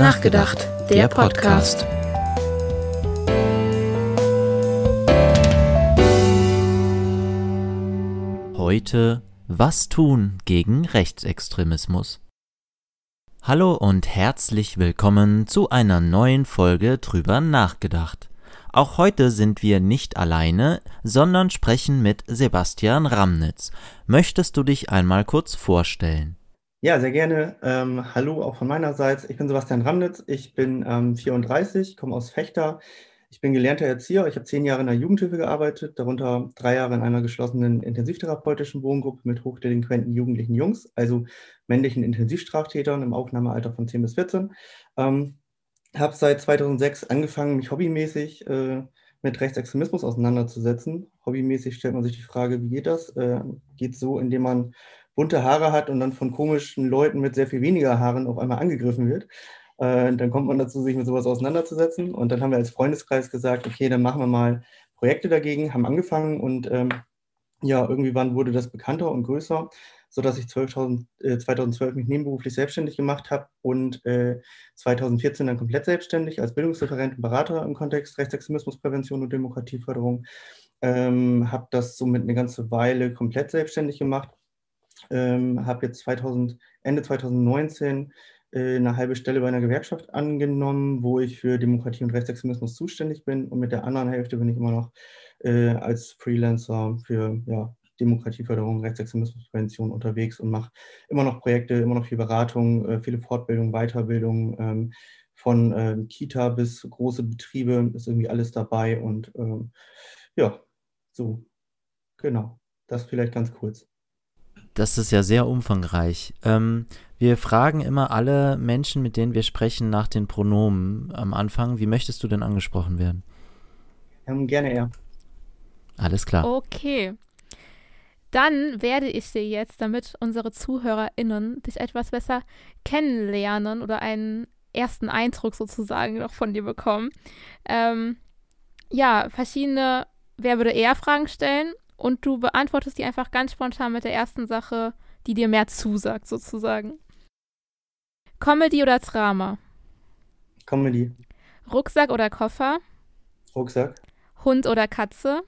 nachgedacht, der Podcast. Heute Was tun gegen Rechtsextremismus? Hallo und herzlich willkommen zu einer neuen Folge drüber nachgedacht. Auch heute sind wir nicht alleine, sondern sprechen mit Sebastian Ramnitz. Möchtest du dich einmal kurz vorstellen? Ja, sehr gerne. Ähm, hallo auch von meinerseits. Ich bin Sebastian Ramnitz. Ich bin ähm, 34, komme aus Fechter. Ich bin gelernter Erzieher. Ich habe zehn Jahre in der Jugendhilfe gearbeitet, darunter drei Jahre in einer geschlossenen intensivtherapeutischen Wohngruppe mit hochdelinquenten jugendlichen Jungs, also männlichen Intensivstraftätern im Aufnahmealter von 10 bis 14. Ähm, habe seit 2006 angefangen, mich hobbymäßig äh, mit Rechtsextremismus auseinanderzusetzen. Hobbymäßig stellt man sich die Frage, wie geht das? Äh, geht so, indem man bunte Haare hat und dann von komischen Leuten mit sehr viel weniger Haaren auf einmal angegriffen wird. Äh, dann kommt man dazu, sich mit sowas auseinanderzusetzen. Und dann haben wir als Freundeskreis gesagt, okay, dann machen wir mal Projekte dagegen, haben angefangen und ähm, ja, irgendwie wann wurde das bekannter und größer sodass ich 12, äh, 2012 mich nebenberuflich selbstständig gemacht habe und äh, 2014 dann komplett selbstständig als Bildungsreferent und Berater im Kontext Rechtsextremismusprävention und Demokratieförderung. Ähm, habe das somit eine ganze Weile komplett selbstständig gemacht. Ähm, habe jetzt 2000, Ende 2019 äh, eine halbe Stelle bei einer Gewerkschaft angenommen, wo ich für Demokratie und Rechtsextremismus zuständig bin. Und mit der anderen Hälfte bin ich immer noch äh, als Freelancer für ja, Demokratieförderung, Rechtsextremismusprävention unterwegs und mache immer noch Projekte, immer noch viel Beratung, äh, viele Fortbildungen, Weiterbildung. Ähm, von äh, Kita bis große Betriebe ist irgendwie alles dabei. Und ähm, ja, so, genau. Das vielleicht ganz kurz. Das ist ja sehr umfangreich. Ähm, wir fragen immer alle Menschen, mit denen wir sprechen, nach den Pronomen am Anfang. Wie möchtest du denn angesprochen werden? Ähm, gerne eher. Alles klar. Okay. Dann werde ich dir jetzt, damit unsere ZuhörerInnen dich etwas besser kennenlernen oder einen ersten Eindruck sozusagen noch von dir bekommen, ähm, ja, verschiedene Wer würde eher Fragen stellen und du beantwortest die einfach ganz spontan mit der ersten Sache, die dir mehr zusagt, sozusagen. Comedy oder Drama? Comedy. Rucksack oder Koffer? Rucksack. Hund oder Katze?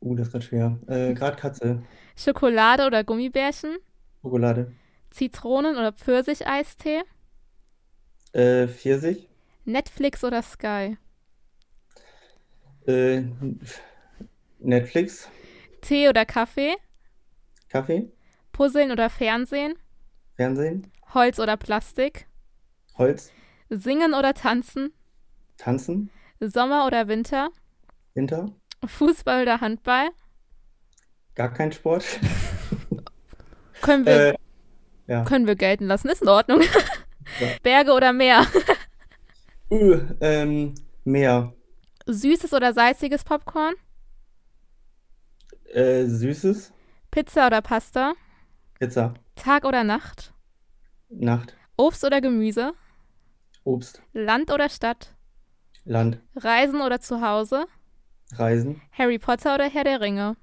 Uh, das ist gerade schwer. Äh, gerade Katze. Schokolade oder Gummibärchen? Schokolade. Zitronen- oder Pfirsicheistee? Äh, Pfirsich. Netflix oder Sky? Äh, Netflix. Tee oder Kaffee? Kaffee. Puzzeln oder Fernsehen? Fernsehen. Holz oder Plastik? Holz. Singen oder tanzen? Tanzen. Sommer oder Winter? Winter. Fußball oder Handball? Gar kein Sport. Können wir, äh, ja. können wir gelten lassen, ist in Ordnung. Ja. Berge oder Meer? Uh, ähm, Meer. Süßes oder salziges Popcorn? Äh, Süßes. Pizza oder Pasta? Pizza. Tag oder Nacht? Nacht. Obst oder Gemüse? Obst. Land oder Stadt? Land. Reisen oder zu Hause? Reisen. Harry Potter oder Herr der Ringe?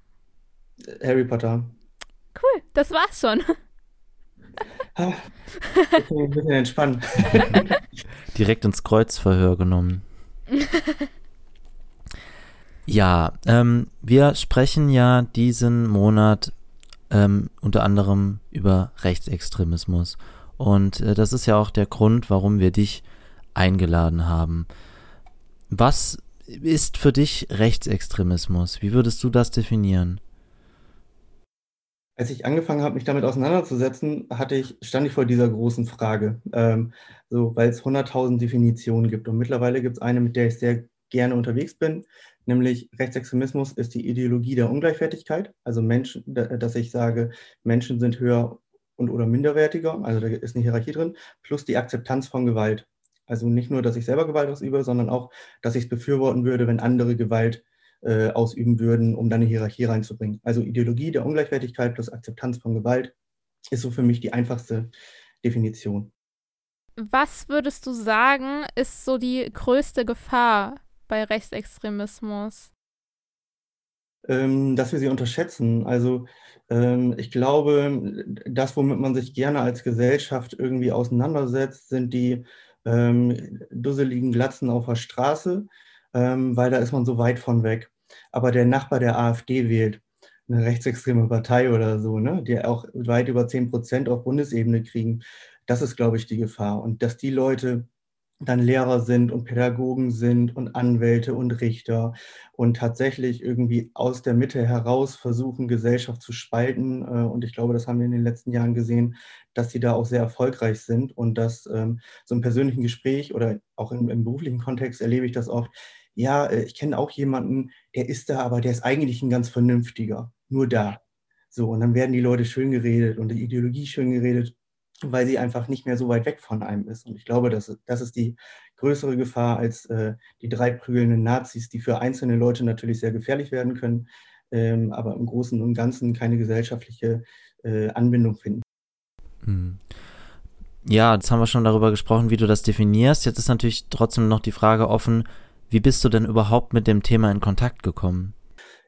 Harry Potter. Cool, das war's schon. Ah, ein bisschen entspannen. Direkt ins Kreuzverhör genommen. ja, ähm, wir sprechen ja diesen Monat ähm, unter anderem über Rechtsextremismus. Und äh, das ist ja auch der Grund, warum wir dich eingeladen haben. Was ist für dich Rechtsextremismus? Wie würdest du das definieren? Als ich angefangen habe, mich damit auseinanderzusetzen, hatte ich, stand ich vor dieser großen Frage, ähm, so, weil es 100.000 Definitionen gibt. Und mittlerweile gibt es eine, mit der ich sehr gerne unterwegs bin, nämlich Rechtsextremismus ist die Ideologie der Ungleichwertigkeit. Also Menschen, dass ich sage, Menschen sind höher und oder minderwertiger, also da ist eine Hierarchie drin, plus die Akzeptanz von Gewalt. Also nicht nur, dass ich selber Gewalt ausübe, sondern auch, dass ich es befürworten würde, wenn andere Gewalt äh, ausüben würden, um dann eine Hierarchie reinzubringen. Also Ideologie der Ungleichwertigkeit plus Akzeptanz von Gewalt ist so für mich die einfachste Definition. Was würdest du sagen, ist so die größte Gefahr bei Rechtsextremismus? Ähm, dass wir sie unterschätzen. Also ähm, ich glaube, das, womit man sich gerne als Gesellschaft irgendwie auseinandersetzt, sind die ähm, dusseligen Glatzen auf der Straße, weil da ist man so weit von weg. Aber der Nachbar der AfD wählt, eine rechtsextreme Partei oder so, ne, die auch weit über 10 Prozent auf Bundesebene kriegen, das ist, glaube ich, die Gefahr. Und dass die Leute dann Lehrer sind und Pädagogen sind und Anwälte und Richter und tatsächlich irgendwie aus der Mitte heraus versuchen, Gesellschaft zu spalten. Äh, und ich glaube, das haben wir in den letzten Jahren gesehen, dass sie da auch sehr erfolgreich sind und dass ähm, so im persönlichen Gespräch oder auch im, im beruflichen Kontext erlebe ich das oft. Ja, äh, ich kenne auch jemanden, der ist da, aber der ist eigentlich ein ganz vernünftiger. Nur da. So, und dann werden die Leute schön geredet und die Ideologie schön geredet weil sie einfach nicht mehr so weit weg von einem ist. Und ich glaube, das, das ist die größere Gefahr als äh, die drei prügelnden Nazis, die für einzelne Leute natürlich sehr gefährlich werden können, ähm, aber im Großen und Ganzen keine gesellschaftliche äh, Anbindung finden. Hm. Ja, jetzt haben wir schon darüber gesprochen, wie du das definierst. Jetzt ist natürlich trotzdem noch die Frage offen, wie bist du denn überhaupt mit dem Thema in Kontakt gekommen?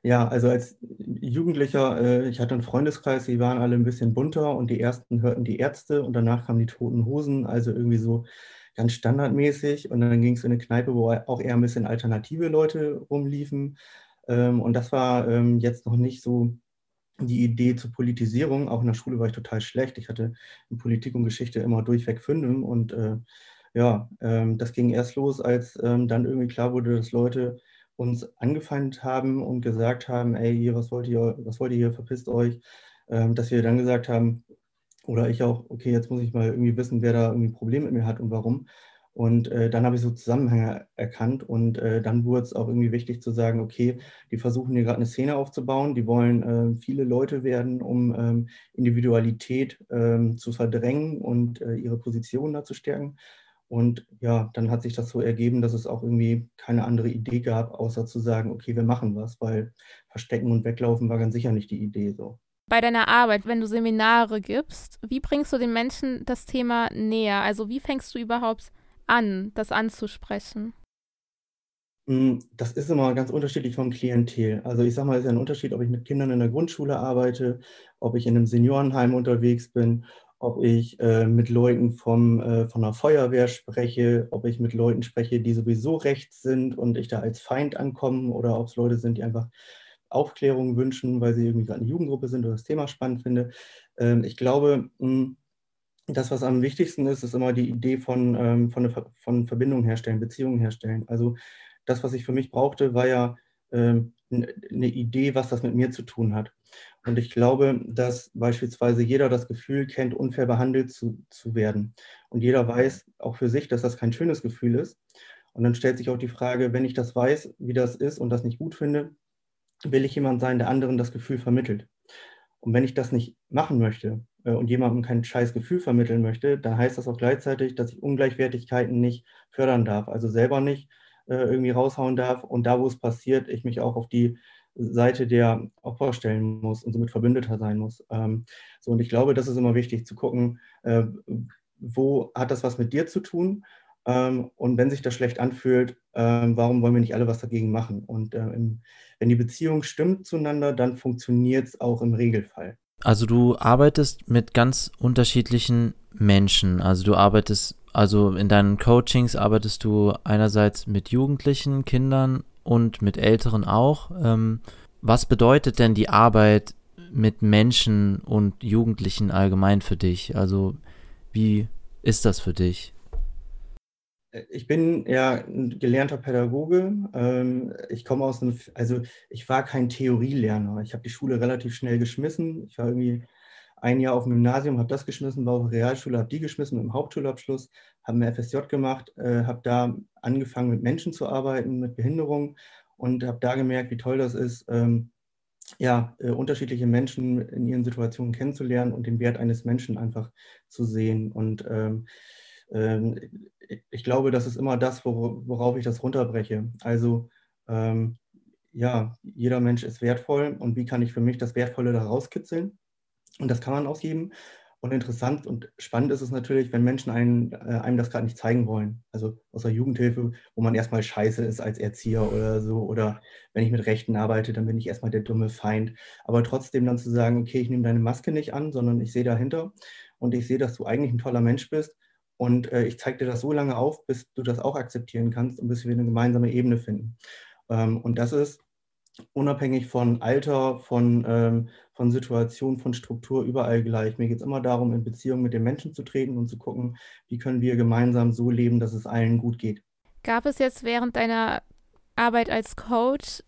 Ja, also als Jugendlicher, äh, ich hatte einen Freundeskreis, die waren alle ein bisschen bunter und die ersten hörten die Ärzte und danach kamen die Toten Hosen, also irgendwie so ganz standardmäßig. Und dann ging es in eine Kneipe, wo auch eher ein bisschen alternative Leute rumliefen. Ähm, und das war ähm, jetzt noch nicht so die Idee zur Politisierung. Auch in der Schule war ich total schlecht. Ich hatte in Politik und Geschichte immer durchweg Fünfen und äh, ja, ähm, das ging erst los, als ähm, dann irgendwie klar wurde, dass Leute uns angefeindet haben und gesagt haben, ey, hier, was wollt ihr, was wollt ihr hier, verpisst euch, ähm, dass wir dann gesagt haben, oder ich auch, okay, jetzt muss ich mal irgendwie wissen, wer da irgendwie ein Problem mit mir hat und warum. Und äh, dann habe ich so Zusammenhänge erkannt und äh, dann wurde es auch irgendwie wichtig zu sagen, okay, die versuchen hier gerade eine Szene aufzubauen, die wollen äh, viele Leute werden, um ähm, Individualität ähm, zu verdrängen und äh, ihre Position da zu stärken. Und ja, dann hat sich das so ergeben, dass es auch irgendwie keine andere Idee gab, außer zu sagen, okay, wir machen was, weil Verstecken und Weglaufen war ganz sicher nicht die Idee so. Bei deiner Arbeit, wenn du Seminare gibst, wie bringst du den Menschen das Thema näher? Also wie fängst du überhaupt an, das anzusprechen? Hm, das ist immer ganz unterschiedlich vom Klientel. Also ich sage mal, es ist ja ein Unterschied, ob ich mit Kindern in der Grundschule arbeite, ob ich in einem Seniorenheim unterwegs bin ob ich äh, mit Leuten vom, äh, von der Feuerwehr spreche, ob ich mit Leuten spreche, die sowieso rechts sind und ich da als Feind ankomme oder ob es Leute sind, die einfach Aufklärung wünschen, weil sie irgendwie gerade eine Jugendgruppe sind oder das Thema spannend finde. Ähm, ich glaube, mh, hm, das, was am wichtigsten ist, ist immer die Idee von, ähm, von, eine, von Verbindung herstellen, Beziehungen herstellen. Also das, was ich für mich brauchte, war ja ähm, eine Idee, was das mit mir zu tun hat. Und ich glaube, dass beispielsweise jeder das Gefühl kennt, unfair behandelt zu, zu werden. Und jeder weiß auch für sich, dass das kein schönes Gefühl ist. Und dann stellt sich auch die Frage, wenn ich das weiß, wie das ist und das nicht gut finde, will ich jemand sein, der anderen das Gefühl vermittelt. Und wenn ich das nicht machen möchte äh, und jemandem kein scheiß Gefühl vermitteln möchte, dann heißt das auch gleichzeitig, dass ich Ungleichwertigkeiten nicht fördern darf, also selber nicht äh, irgendwie raushauen darf und da, wo es passiert, ich mich auch auf die Seite der Opfer stellen muss und somit Verbündeter sein muss. Ähm, so, und ich glaube, das ist immer wichtig zu gucken, äh, wo hat das was mit dir zu tun? Ähm, und wenn sich das schlecht anfühlt, ähm, warum wollen wir nicht alle was dagegen machen? Und äh, im, wenn die Beziehung stimmt zueinander, dann funktioniert es auch im Regelfall. Also du arbeitest mit ganz unterschiedlichen Menschen. Also du arbeitest, also in deinen Coachings arbeitest du einerseits mit Jugendlichen, Kindern und mit Älteren auch. Ähm, was bedeutet denn die Arbeit mit Menschen und Jugendlichen allgemein für dich? Also wie ist das für dich? Ich bin ja ein gelernter Pädagoge. Ähm, ich komme aus einem, also ich war kein Theorielerner. Ich habe die Schule relativ schnell geschmissen. Ich war irgendwie ein Jahr auf dem Gymnasium, habe das geschmissen, war auf der Realschule, habe die geschmissen mit dem Hauptschulabschluss, habe ein FSJ gemacht, äh, habe da angefangen mit Menschen zu arbeiten, mit Behinderung und habe da gemerkt, wie toll das ist, ähm, ja, äh, unterschiedliche Menschen in ihren Situationen kennenzulernen und den Wert eines Menschen einfach zu sehen. Und ähm, ähm, ich glaube, das ist immer das, worauf ich das runterbreche. Also ähm, ja, jeder Mensch ist wertvoll und wie kann ich für mich das Wertvolle da rauskitzeln? Und das kann man ausgeben. Und interessant und spannend ist es natürlich, wenn Menschen einen, äh, einem das gerade nicht zeigen wollen. Also aus der Jugendhilfe, wo man erstmal scheiße ist als Erzieher oder so. Oder wenn ich mit Rechten arbeite, dann bin ich erstmal der dumme Feind. Aber trotzdem dann zu sagen, okay, ich nehme deine Maske nicht an, sondern ich sehe dahinter und ich sehe, dass du eigentlich ein toller Mensch bist. Und äh, ich zeige dir das so lange auf, bis du das auch akzeptieren kannst und bis wir eine gemeinsame Ebene finden. Ähm, und das ist unabhängig von Alter, von, ähm, von Situation, von Struktur, überall gleich. Mir geht es immer darum, in Beziehung mit den Menschen zu treten und zu gucken, wie können wir gemeinsam so leben, dass es allen gut geht. Gab es jetzt während deiner Arbeit als Coach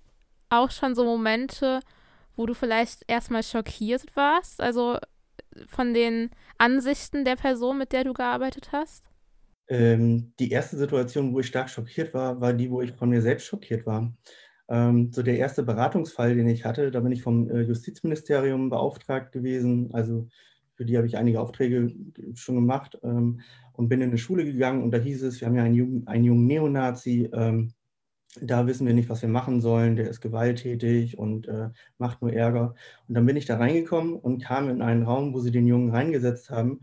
auch schon so Momente, wo du vielleicht erstmal schockiert warst? Also von den Ansichten der Person, mit der du gearbeitet hast? Ähm, die erste Situation, wo ich stark schockiert war, war die, wo ich von mir selbst schockiert war. Ähm, so der erste Beratungsfall, den ich hatte, da bin ich vom äh, Justizministerium beauftragt gewesen. Also für die habe ich einige Aufträge schon gemacht ähm, und bin in eine Schule gegangen und da hieß es, wir haben ja einen jungen, einen jungen Neonazi, ähm, da wissen wir nicht, was wir machen sollen, der ist gewalttätig und äh, macht nur Ärger. Und dann bin ich da reingekommen und kam in einen Raum, wo sie den Jungen reingesetzt haben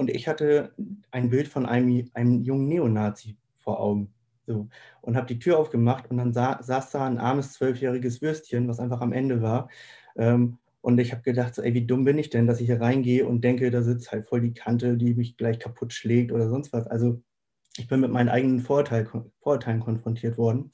und ich hatte ein Bild von einem, einem jungen Neonazi vor Augen. So. Und habe die Tür aufgemacht und dann sa saß da ein armes zwölfjähriges Würstchen, was einfach am Ende war. Ähm, und ich habe gedacht, so, ey, wie dumm bin ich denn, dass ich hier reingehe und denke, da sitzt halt voll die Kante, die mich gleich kaputt schlägt oder sonst was. Also ich bin mit meinen eigenen Vorurteil, Vorurteilen konfrontiert worden.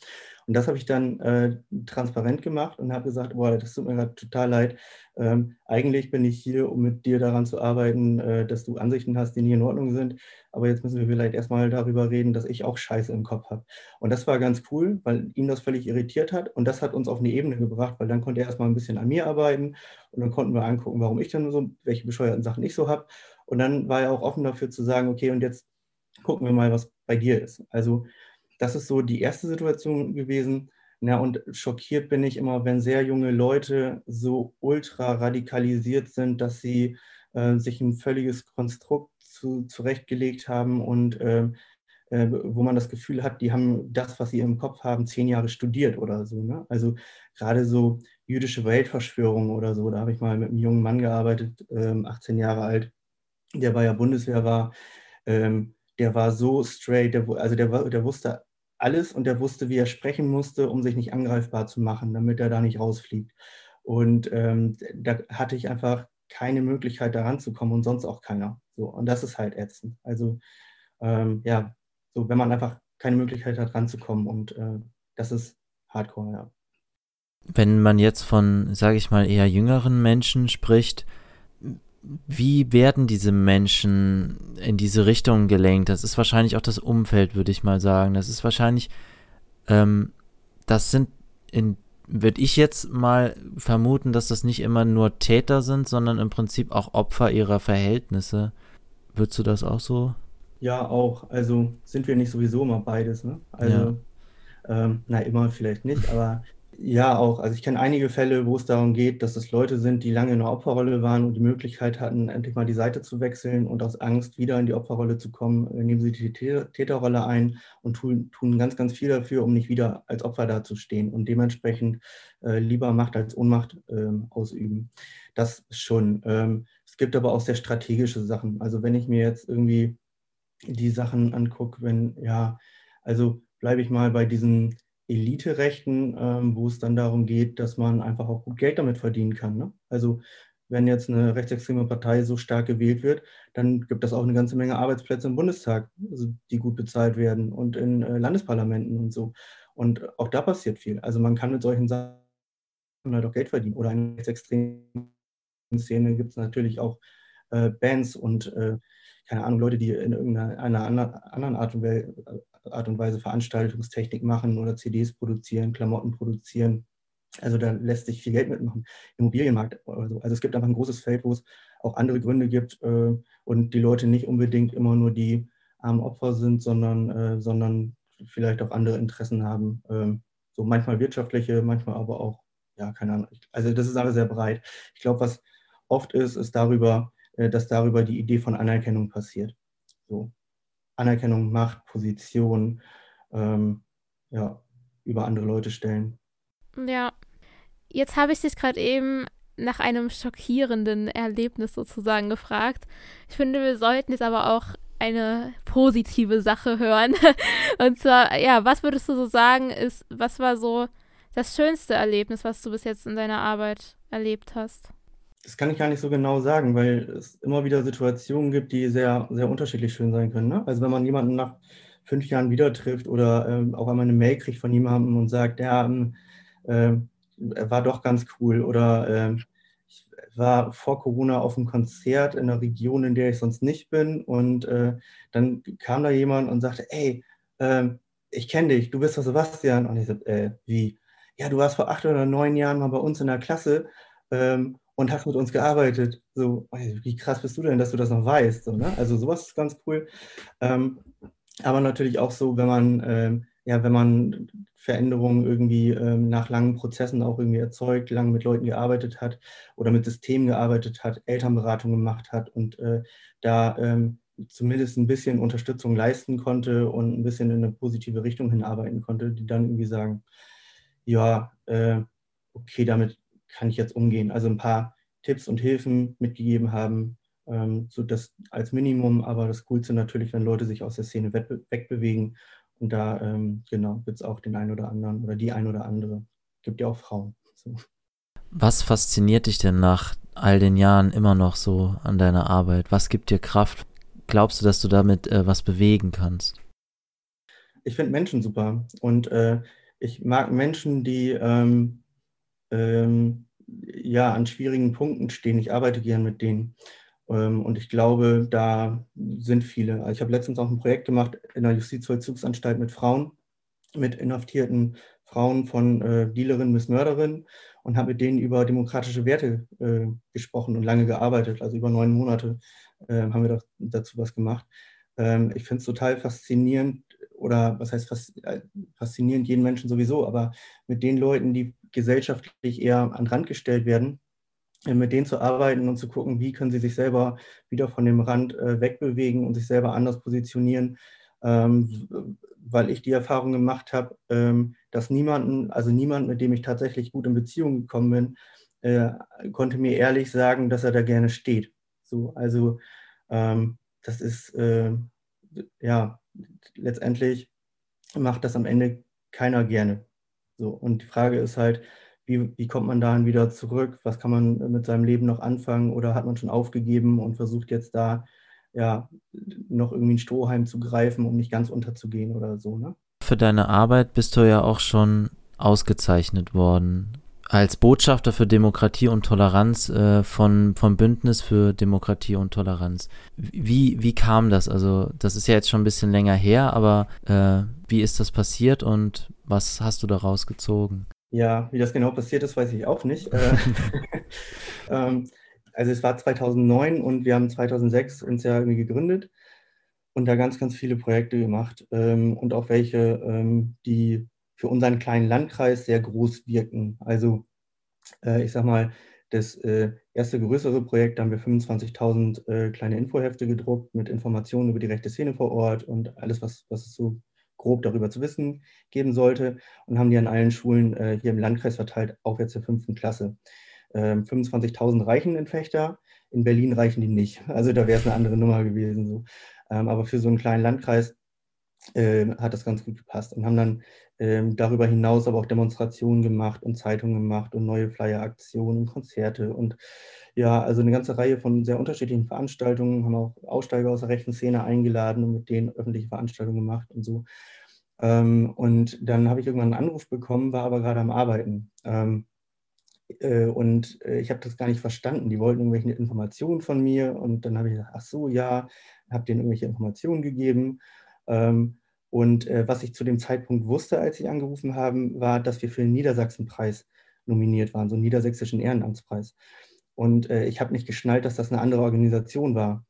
Und das habe ich dann äh, transparent gemacht und habe gesagt, boah, das tut mir gerade total leid. Ähm, eigentlich bin ich hier, um mit dir daran zu arbeiten, äh, dass du Ansichten hast, die nicht in Ordnung sind. Aber jetzt müssen wir vielleicht erstmal darüber reden, dass ich auch Scheiße im Kopf habe. Und das war ganz cool, weil ihn das völlig irritiert hat. Und das hat uns auf eine Ebene gebracht, weil dann konnte er erstmal ein bisschen an mir arbeiten und dann konnten wir angucken, warum ich dann so, welche bescheuerten Sachen ich so habe. Und dann war er auch offen dafür zu sagen, okay, und jetzt gucken wir mal, was bei dir ist. Also das ist so die erste Situation gewesen. Ja, und schockiert bin ich immer, wenn sehr junge Leute so ultra radikalisiert sind, dass sie äh, sich ein völliges Konstrukt zu, zurechtgelegt haben und äh, äh, wo man das Gefühl hat, die haben das, was sie im Kopf haben, zehn Jahre studiert oder so. Ne? Also gerade so jüdische Weltverschwörung oder so, da habe ich mal mit einem jungen Mann gearbeitet, 18 ähm, Jahre alt, der bei der Bundeswehr war. Ähm, der war so straight, der, also der, der wusste alles und der wusste, wie er sprechen musste, um sich nicht angreifbar zu machen, damit er da nicht rausfliegt. Und ähm, da hatte ich einfach keine Möglichkeit, da ranzukommen und sonst auch keiner. So, und das ist halt ätzend. Also ähm, ja, so wenn man einfach keine Möglichkeit hat, ranzukommen und äh, das ist Hardcore, ja. Wenn man jetzt von, sage ich mal, eher jüngeren Menschen spricht, wie werden diese Menschen in diese Richtung gelenkt? Das ist wahrscheinlich auch das Umfeld, würde ich mal sagen. Das ist wahrscheinlich, ähm, das sind, würde ich jetzt mal vermuten, dass das nicht immer nur Täter sind, sondern im Prinzip auch Opfer ihrer Verhältnisse. Würdest du das auch so? Ja, auch. Also sind wir nicht sowieso immer beides, ne? Also, ja. ähm, na, immer vielleicht nicht, aber ja, auch. Also ich kenne einige Fälle, wo es darum geht, dass es Leute sind, die lange in der Opferrolle waren und die Möglichkeit hatten, endlich mal die Seite zu wechseln und aus Angst wieder in die Opferrolle zu kommen, äh, nehmen sie die Täterrolle ein und tun, tun ganz, ganz viel dafür, um nicht wieder als Opfer dazustehen und dementsprechend äh, lieber Macht als Ohnmacht äh, ausüben. Das schon. Ähm, es gibt aber auch sehr strategische Sachen. Also wenn ich mir jetzt irgendwie die Sachen angucke, wenn, ja, also bleibe ich mal bei diesen Elite-Rechten, ähm, wo es dann darum geht, dass man einfach auch gut Geld damit verdienen kann. Ne? Also wenn jetzt eine rechtsextreme Partei so stark gewählt wird, dann gibt es auch eine ganze Menge Arbeitsplätze im Bundestag, also die gut bezahlt werden und in äh, Landesparlamenten und so. Und auch da passiert viel. Also man kann mit solchen Sachen halt auch Geld verdienen. Oder in der rechtsextremen Szene gibt es natürlich auch äh, Bands und äh, keine Ahnung, Leute, die in irgendeiner anderen Art und, Art und Weise Veranstaltungstechnik machen oder CDs produzieren, Klamotten produzieren. Also da lässt sich viel Geld mitmachen. Immobilienmarkt oder so. Also es gibt einfach ein großes Feld, wo es auch andere Gründe gibt äh, und die Leute nicht unbedingt immer nur die armen Opfer sind, sondern, äh, sondern vielleicht auch andere Interessen haben. Ähm, so manchmal wirtschaftliche, manchmal aber auch, ja, keine Ahnung. Also das ist alles sehr breit. Ich glaube, was oft ist, ist darüber, äh, dass darüber die Idee von Anerkennung passiert. So. Anerkennung, Macht, Position, ähm, ja, über andere Leute stellen. Ja, jetzt habe ich dich gerade eben nach einem schockierenden Erlebnis sozusagen gefragt. Ich finde, wir sollten jetzt aber auch eine positive Sache hören. Und zwar, ja, was würdest du so sagen, ist, was war so das schönste Erlebnis, was du bis jetzt in deiner Arbeit erlebt hast? Das kann ich gar nicht so genau sagen, weil es immer wieder Situationen gibt, die sehr, sehr unterschiedlich schön sein können. Ne? Also wenn man jemanden nach fünf Jahren wieder trifft oder ähm, auch einmal eine Mail kriegt von jemandem und sagt, ja, äh, er war doch ganz cool oder äh, ich war vor Corona auf einem Konzert in einer Region, in der ich sonst nicht bin und äh, dann kam da jemand und sagte, ey, ähm, ich kenne dich, du bist doch Sebastian. Und ich so, äh, wie? Ja, du warst vor acht oder neun Jahren mal bei uns in der Klasse ähm, und hast mit uns gearbeitet. So, wie krass bist du denn, dass du das noch weißt? So, ne? Also sowas ist ganz cool. Ähm, aber natürlich auch so, wenn man, ähm, ja, wenn man Veränderungen irgendwie ähm, nach langen Prozessen auch irgendwie erzeugt, lange mit Leuten gearbeitet hat oder mit Systemen gearbeitet hat, Elternberatung gemacht hat und äh, da ähm, zumindest ein bisschen Unterstützung leisten konnte und ein bisschen in eine positive Richtung hinarbeiten konnte, die dann irgendwie sagen, ja, äh, okay, damit kann ich jetzt umgehen. Also ein paar Tipps und Hilfen mitgegeben haben, ähm, so das als Minimum, aber das Coolste natürlich, wenn Leute sich aus der Szene wegbewegen. Und da, ähm, genau, gibt es auch den einen oder anderen oder die ein oder andere. Gibt ja auch Frauen. So. Was fasziniert dich denn nach all den Jahren immer noch so an deiner Arbeit? Was gibt dir Kraft? Glaubst du, dass du damit äh, was bewegen kannst? Ich finde Menschen super und äh, ich mag Menschen, die ähm, ähm, ja an schwierigen Punkten stehen. Ich arbeite gern mit denen. Ähm, und ich glaube, da sind viele. Also ich habe letztens auch ein Projekt gemacht in der Justizvollzugsanstalt mit Frauen, mit inhaftierten Frauen von äh, Dealerinnen bis Mörderinnen und habe mit denen über demokratische Werte äh, gesprochen und lange gearbeitet. Also über neun Monate äh, haben wir dazu was gemacht. Ähm, ich finde es total faszinierend, oder was heißt äh, faszinierend, jeden Menschen sowieso, aber mit den Leuten, die gesellschaftlich eher an den Rand gestellt werden, äh, mit denen zu arbeiten und zu gucken, wie können sie sich selber wieder von dem Rand äh, wegbewegen und sich selber anders positionieren, ähm, weil ich die Erfahrung gemacht habe, ähm, dass niemanden, also niemand, mit dem ich tatsächlich gut in Beziehung gekommen bin, äh, konnte mir ehrlich sagen, dass er da gerne steht. So, also ähm, das ist ja letztendlich macht das am Ende keiner gerne. So, und die Frage ist halt, wie, wie kommt man dahin wieder zurück? Was kann man mit seinem Leben noch anfangen? Oder hat man schon aufgegeben und versucht jetzt da ja noch irgendwie ein Strohhalm zu greifen, um nicht ganz unterzugehen oder so, ne? Für deine Arbeit bist du ja auch schon ausgezeichnet worden als Botschafter für Demokratie und Toleranz äh, von, vom Bündnis für Demokratie und Toleranz. Wie, wie kam das? Also, das ist ja jetzt schon ein bisschen länger her, aber äh, wie ist das passiert und was hast du daraus gezogen? Ja, wie das genau passiert ist, weiß ich auch nicht. Äh, ähm, also es war 2009 und wir haben 2006 uns ja irgendwie gegründet und da ganz, ganz viele Projekte gemacht ähm, und auch welche, ähm, die für unseren kleinen Landkreis sehr groß wirken. Also äh, ich sage mal, das äh, erste größere Projekt, da haben wir 25.000 äh, kleine Infohefte gedruckt mit Informationen über die rechte Szene vor Ort und alles, was, was es so grob darüber zu wissen geben sollte und haben die an allen Schulen äh, hier im Landkreis verteilt, auch jetzt der fünften Klasse. 25.000 ähm, reichen in Fechter, in Berlin reichen die nicht. Also da wäre es eine andere Nummer gewesen. So. Ähm, aber für so einen kleinen Landkreis äh, hat das ganz gut gepasst und haben dann ähm, darüber hinaus aber auch Demonstrationen gemacht und Zeitungen gemacht und neue Flyer-Aktionen und Konzerte und ja, also eine ganze Reihe von sehr unterschiedlichen Veranstaltungen, haben auch Aussteiger aus der rechten Szene eingeladen und mit denen öffentliche Veranstaltungen gemacht und so. Ähm, und dann habe ich irgendwann einen Anruf bekommen, war aber gerade am Arbeiten. Ähm, äh, und äh, ich habe das gar nicht verstanden. Die wollten irgendwelche Informationen von mir und dann habe ich gesagt, ach so, ja, habe denen irgendwelche Informationen gegeben. Ähm, und äh, was ich zu dem Zeitpunkt wusste, als sie angerufen haben, war, dass wir für den Niedersachsenpreis nominiert waren, so einen niedersächsischen Ehrenamtspreis. Und äh, ich habe nicht geschnallt, dass das eine andere Organisation war.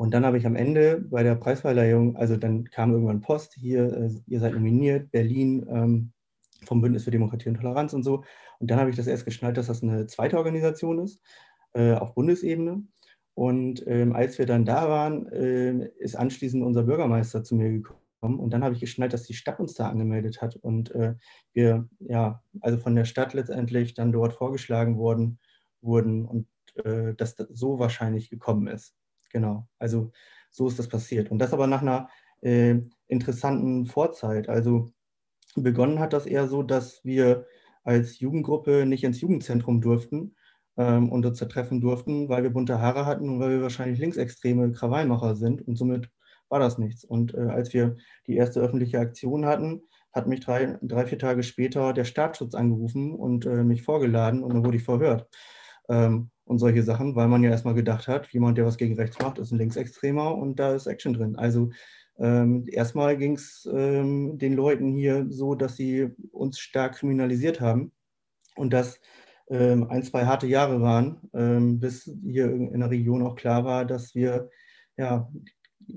Und dann habe ich am Ende bei der Preisverleihung, also dann kam irgendwann Post, hier, äh, ihr seid nominiert, Berlin ähm, vom Bündnis für Demokratie und Toleranz und so. Und dann habe ich das erst geschnallt, dass das eine zweite Organisation ist, äh, auf Bundesebene. Und ähm, als wir dann da waren, äh, ist anschließend unser Bürgermeister zu mir gekommen und dann habe ich geschnallt, dass die Stadt uns da angemeldet hat und äh, wir, ja, also von der Stadt letztendlich dann dort vorgeschlagen worden, wurden und äh, dass das so wahrscheinlich gekommen ist. Genau, also so ist das passiert. Und das aber nach einer äh, interessanten Vorzeit. Also begonnen hat das eher so, dass wir als Jugendgruppe nicht ins Jugendzentrum durften ähm, und uns treffen durften, weil wir bunte Haare hatten und weil wir wahrscheinlich linksextreme Krawallmacher sind. Und somit war das nichts. Und äh, als wir die erste öffentliche Aktion hatten, hat mich drei, drei vier Tage später der Staatsschutz angerufen und äh, mich vorgeladen und dann wurde ich verhört. Ähm, und solche Sachen, weil man ja erstmal gedacht hat, jemand, der was gegen rechts macht, ist ein Linksextremer und da ist Action drin. Also ähm, erstmal ging es ähm, den Leuten hier so, dass sie uns stark kriminalisiert haben und das ähm, ein, zwei harte Jahre waren, ähm, bis hier in der Region auch klar war, dass wir ja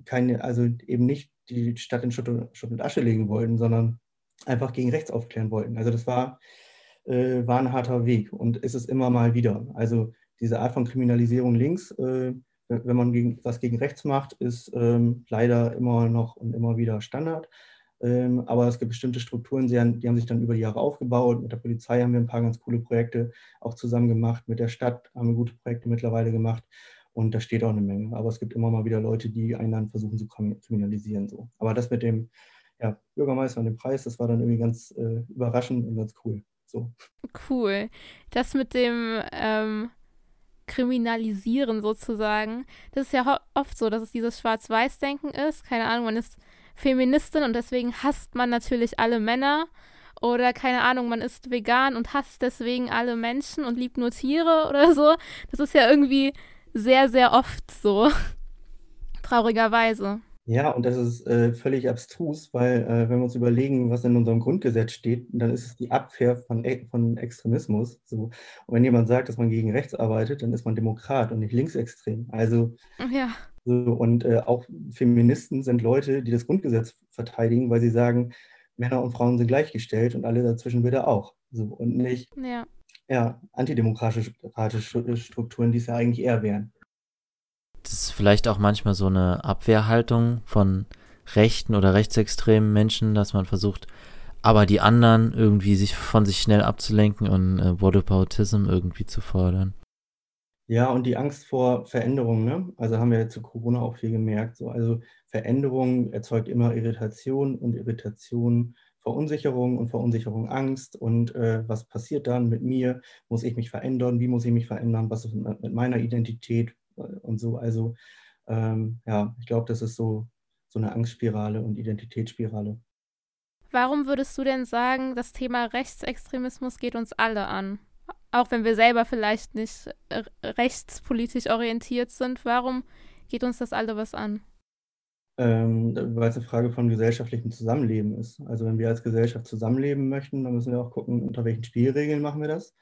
keine, also eben nicht die Stadt in Schutt und, Schutt und Asche legen wollten, sondern einfach gegen rechts aufklären wollten. Also das war, äh, war ein harter Weg und ist es immer mal wieder. Also diese Art von Kriminalisierung links, äh, wenn man gegen, was gegen rechts macht, ist ähm, leider immer noch und immer wieder Standard. Ähm, aber es gibt bestimmte Strukturen, die haben sich dann über die Jahre aufgebaut. Mit der Polizei haben wir ein paar ganz coole Projekte auch zusammen gemacht. Mit der Stadt haben wir gute Projekte mittlerweile gemacht. Und da steht auch eine Menge. Aber es gibt immer mal wieder Leute, die einen dann versuchen zu kriminalisieren. So. Aber das mit dem ja, Bürgermeister und dem Preis, das war dann irgendwie ganz äh, überraschend und ganz cool. So. Cool. Das mit dem ähm, Kriminalisieren sozusagen, das ist ja oft so, dass es dieses Schwarz-Weiß-Denken ist. Keine Ahnung, man ist Feministin und deswegen hasst man natürlich alle Männer. Oder keine Ahnung, man ist vegan und hasst deswegen alle Menschen und liebt nur Tiere oder so. Das ist ja irgendwie sehr, sehr oft so. Traurigerweise. Ja, und das ist äh, völlig abstrus, weil äh, wenn wir uns überlegen, was in unserem Grundgesetz steht, dann ist es die Abwehr von, e von Extremismus. So. Und wenn jemand sagt, dass man gegen rechts arbeitet, dann ist man Demokrat und nicht linksextrem. Also ja. so, und äh, auch Feministen sind Leute, die das Grundgesetz verteidigen, weil sie sagen, Männer und Frauen sind gleichgestellt und alle dazwischen bitte auch. So, und nicht ja. Ja, antidemokratische Strukturen, die es ja eigentlich eher wären das ist vielleicht auch manchmal so eine Abwehrhaltung von rechten oder rechtsextremen Menschen, dass man versucht, aber die anderen irgendwie sich von sich schnell abzulenken und äh, Whataboutism irgendwie zu fordern. Ja, und die Angst vor Veränderung, ne? Also haben wir zu Corona auch viel gemerkt. So. Also Veränderung erzeugt immer Irritation und Irritation Verunsicherung und Verunsicherung Angst. Und äh, was passiert dann mit mir? Muss ich mich verändern? Wie muss ich mich verändern? Was ist mit meiner Identität? Und so. Also ähm, ja, ich glaube, das ist so, so eine Angstspirale und Identitätsspirale. Warum würdest du denn sagen, das Thema Rechtsextremismus geht uns alle an? Auch wenn wir selber vielleicht nicht rechtspolitisch orientiert sind, warum geht uns das alle was an? Ähm, weil es eine Frage von gesellschaftlichem Zusammenleben ist. Also wenn wir als Gesellschaft zusammenleben möchten, dann müssen wir auch gucken, unter welchen Spielregeln machen wir das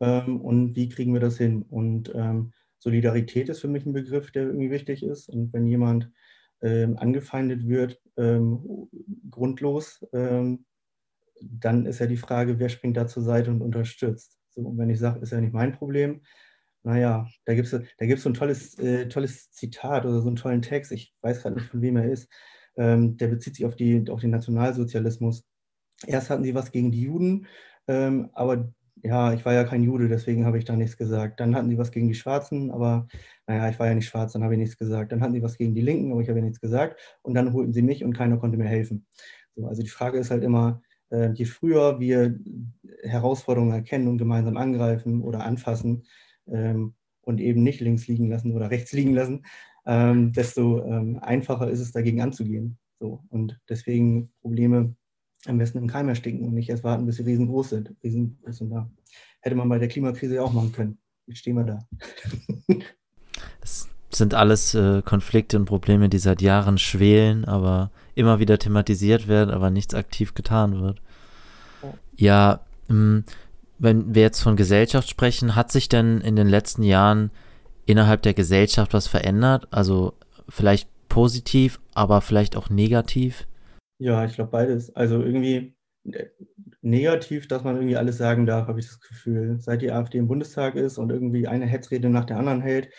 ähm, und wie kriegen wir das hin. Und ähm, Solidarität ist für mich ein Begriff, der irgendwie wichtig ist. Und wenn jemand ähm, angefeindet wird, ähm, grundlos, ähm, dann ist ja die Frage, wer springt da zur Seite und unterstützt. So, und wenn ich sage, ist ja nicht mein Problem, naja, da gibt es da gibt's so ein tolles, äh, tolles Zitat oder so einen tollen Text, ich weiß gerade nicht, von wem er ist, ähm, der bezieht sich auf, die, auf den Nationalsozialismus. Erst hatten sie was gegen die Juden, ähm, aber ja, ich war ja kein Jude, deswegen habe ich da nichts gesagt. Dann hatten sie was gegen die Schwarzen, aber naja, ich war ja nicht schwarz, dann habe ich nichts gesagt. Dann hatten sie was gegen die Linken, aber ich habe ja nichts gesagt. Und dann holten sie mich und keiner konnte mir helfen. So, also die Frage ist halt immer, äh, je früher wir Herausforderungen erkennen und gemeinsam angreifen oder anfassen ähm, und eben nicht links liegen lassen oder rechts liegen lassen, ähm, desto ähm, einfacher ist es dagegen anzugehen. So, und deswegen Probleme am besten im Keim ersticken und nicht erst warten, bis sie riesengroß sind. Riesengroß sind da. Hätte man bei der Klimakrise ja auch machen können. Jetzt stehen wir da. Das sind alles äh, Konflikte und Probleme, die seit Jahren schwelen, aber immer wieder thematisiert werden, aber nichts aktiv getan wird. Ja, mh, hm, wenn wir jetzt von Gesellschaft sprechen, hat sich denn in den letzten Jahren innerhalb der Gesellschaft was verändert? Also vielleicht positiv, aber vielleicht auch negativ? Ja, ich glaube beides. Also irgendwie äh, negativ, dass man irgendwie alles sagen darf, habe ich das Gefühl. Seit die AfD im Bundestag ist und irgendwie eine Hetzrede nach der anderen hält,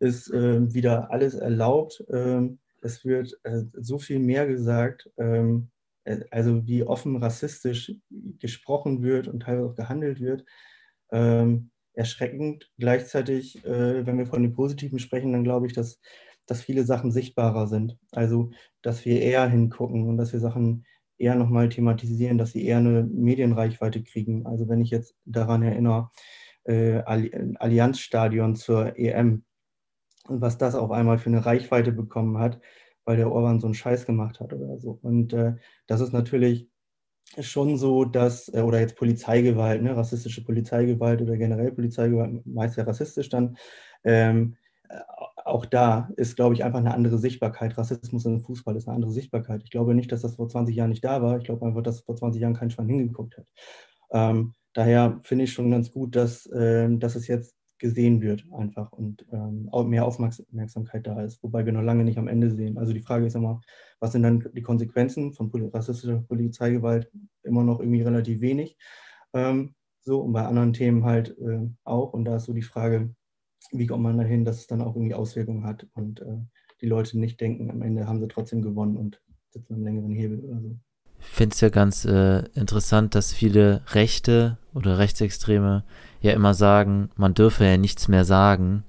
ist äh, wieder alles erlaubt. Ähm, es wird äh, so viel mehr gesagt, ähm, äh, also wie offen rassistisch gesprochen wird und teilweise auch gehandelt wird. Ähm, erschreckend. Gleichzeitig, äh, wenn wir von den Positiven sprechen, dann glaube ich, dass dass viele Sachen sichtbarer sind. Also, dass wir eher hingucken und dass wir Sachen eher nochmal thematisieren, dass sie eher eine Medienreichweite kriegen. Also, wenn ich jetzt daran erinnere, äh, Allianzstadion zur EM. Und was das auf einmal für eine Reichweite bekommen hat, weil der Orban so einen Scheiß gemacht hat oder so. Und äh, das ist natürlich schon so, dass, äh, oder jetzt Polizeigewalt, ne, rassistische Polizeigewalt oder generell Polizeigewalt, meist ja rassistisch dann, ähm, äh, auch da ist, glaube ich, einfach eine andere Sichtbarkeit. Rassismus im Fußball ist eine andere Sichtbarkeit. Ich glaube nicht, dass das vor 20 Jahren nicht da war. Ich glaube einfach, dass vor 20 Jahren kein Schwein hingeguckt hat. Ähm, daher finde ich schon ganz gut, dass, ähm, dass es jetzt gesehen wird einfach und ähm, mehr Aufmerksamkeit da ist, wobei wir noch lange nicht am Ende sehen. Also die Frage ist immer, was sind dann die Konsequenzen von rassistischer Polizeigewalt? Immer noch irgendwie relativ wenig. Ähm, so und bei anderen Themen halt äh, auch. Und da ist so die Frage, wie kommt man dahin, dass es dann auch irgendwie Auswirkungen hat und äh, die Leute nicht denken, am Ende haben sie trotzdem gewonnen und sitzen am längeren Hebel oder so. Ich finde es ja ganz äh, interessant, dass viele Rechte oder Rechtsextreme ja immer sagen, man dürfe ja nichts mehr sagen.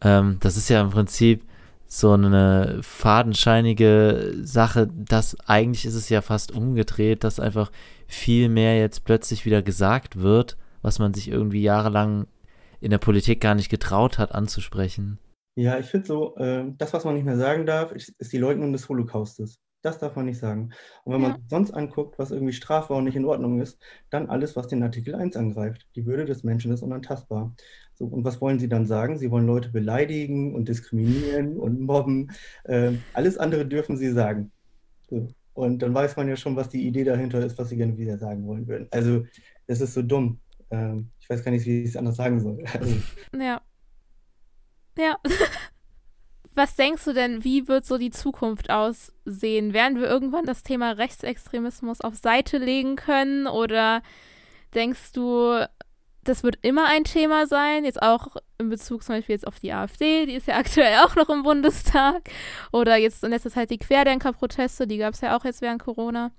Ähm, das ist ja im Prinzip so eine fadenscheinige Sache, dass eigentlich ist es ja fast umgedreht, dass einfach viel mehr jetzt plötzlich wieder gesagt wird, was man sich irgendwie jahrelang in der Politik gar nicht getraut hat anzusprechen. Ja, ich finde so, äh, das, was man nicht mehr sagen darf, ist, ist die Leugnung des Holocaustes. Das darf man nicht sagen. Und wenn ja. man sonst anguckt, was irgendwie strafbar und nicht in Ordnung ist, dann alles, was den Artikel 1 angreift. Die Würde des Menschen ist unantastbar. So, und was wollen sie dann sagen? Sie wollen Leute beleidigen und diskriminieren und mobben. Äh, alles andere dürfen sie sagen. So. Und dann weiß man ja schon, was die Idee dahinter ist, was sie gerne wieder sagen wollen würden. Also, das ist so dumm. Ähm, ich weiß gar nicht, wie ich es anders sagen soll. Also, ja. Ja. was denkst du denn, wie wird so die Zukunft aussehen? Werden wir irgendwann das Thema Rechtsextremismus auf Seite legen können oder denkst du, das wird immer ein Thema sein, jetzt auch in Bezug zum Beispiel jetzt auf die AfD, die ist ja aktuell auch noch im Bundestag. Oder jetzt in letzter Zeit die Querdenker-Proteste, die gab es ja auch jetzt während Corona.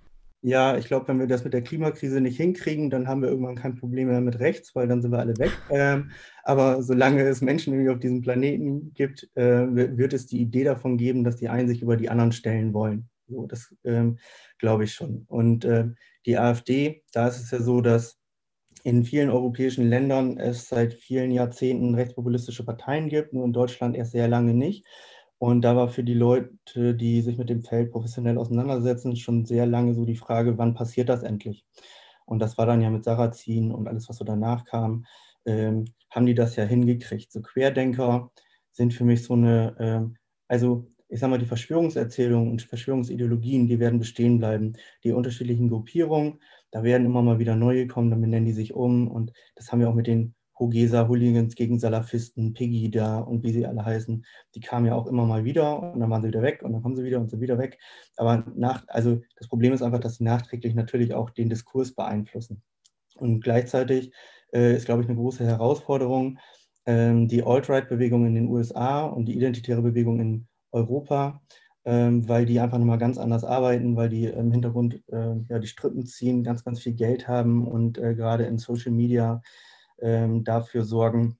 Ja, ich glaube, wenn wir das mit der Klimakrise nicht hinkriegen, dann haben wir irgendwann kein Problem mehr mit rechts, weil dann sind wir alle weg. Ähm, aber solange es Menschen irgendwie auf diesem Planeten gibt, äh, wird es die Idee davon geben, dass die einen sich über die anderen stellen wollen. So, das ähm, glaube ich schon. Und äh, die AfD, da ist es ja so, dass in vielen europäischen Ländern es seit vielen Jahrzehnten rechtspopulistische Parteien gibt, nur in Deutschland erst sehr lange nicht. Und da war für die Leute, die sich mit dem Feld professionell auseinandersetzen, schon sehr lange so die Frage, wann passiert das endlich? Und das war dann ja mit Sarrazin und alles, was so danach kam, ähm, haben die das ja hingekriegt. So Querdenker sind für mich so eine, ähm, also ich sage mal, die Verschwörungserzählungen und Verschwörungsideologien, die werden bestehen bleiben. Die unterschiedlichen Gruppierungen, da werden immer mal wieder neue kommen, dann benennen die sich um. Und das haben wir auch mit den Hogesa Hooligans gegen Salafisten, Pegida und wie sie alle heißen, die kamen ja auch immer mal wieder und dann waren sie wieder weg und dann kommen sie wieder und sind wieder weg. Aber nach, also das Problem ist einfach, dass sie nachträglich natürlich auch den Diskurs beeinflussen. Und gleichzeitig äh, ist, glaube ich, eine große Herausforderung, ähm, die Alt-Right-Bewegung in den USA und die identitäre Bewegung in Europa, ähm, weil die einfach nochmal ganz anders arbeiten, weil die im Hintergrund äh, ja, die Strippen ziehen, ganz, ganz viel Geld haben und äh, gerade in Social Media dafür sorgen,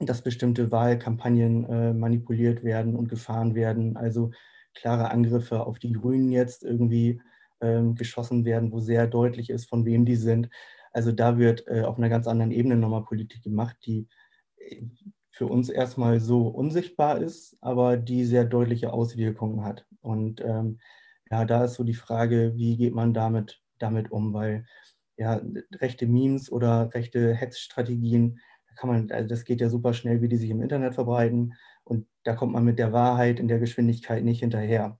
dass bestimmte Wahlkampagnen äh, manipuliert werden und gefahren werden. Also klare Angriffe auf die Grünen jetzt irgendwie ähm, geschossen werden, wo sehr deutlich ist, von wem die sind. Also da wird äh, auf einer ganz anderen Ebene nochmal Politik gemacht, die äh, für uns erstmal so unsichtbar ist, aber die sehr deutliche Auswirkungen hat. Und ähm, ja, da ist so die Frage, wie geht man damit, damit um, weil ja, rechte Memes oder rechte Hetzstrategien, da kann man, also das geht ja super schnell, wie die sich im Internet verbreiten. Und da kommt man mit der Wahrheit in der Geschwindigkeit nicht hinterher.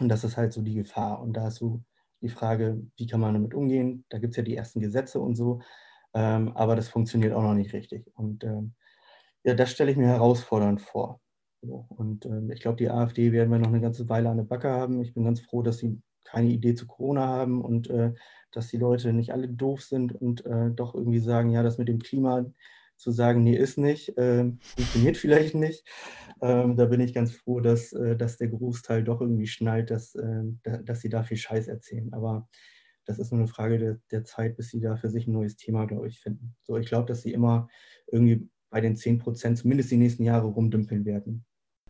Und das ist halt so die Gefahr. Und da ist so die Frage, wie kann man damit umgehen? Da gibt es ja die ersten Gesetze und so, ähm, aber das funktioniert auch noch nicht richtig. Und ähm, ja, das stelle ich mir herausfordernd vor. So, und ähm, ich glaube, die AfD werden wir noch eine ganze Weile an der Backe haben. Ich bin ganz froh, dass sie keine Idee zu Corona haben und äh, dass die Leute nicht alle doof sind und äh, doch irgendwie sagen, ja, das mit dem Klima zu sagen, nee, ist nicht, äh, funktioniert vielleicht nicht. Ähm, da bin ich ganz froh, dass, äh, dass der Großteil doch irgendwie schnallt, dass, äh, dass sie da viel Scheiß erzählen. Aber das ist nur eine Frage der, der Zeit, bis sie da für sich ein neues Thema, glaube ich, finden. So, ich glaube, dass sie immer irgendwie bei den 10 Prozent zumindest die nächsten Jahre rumdümpeln werden.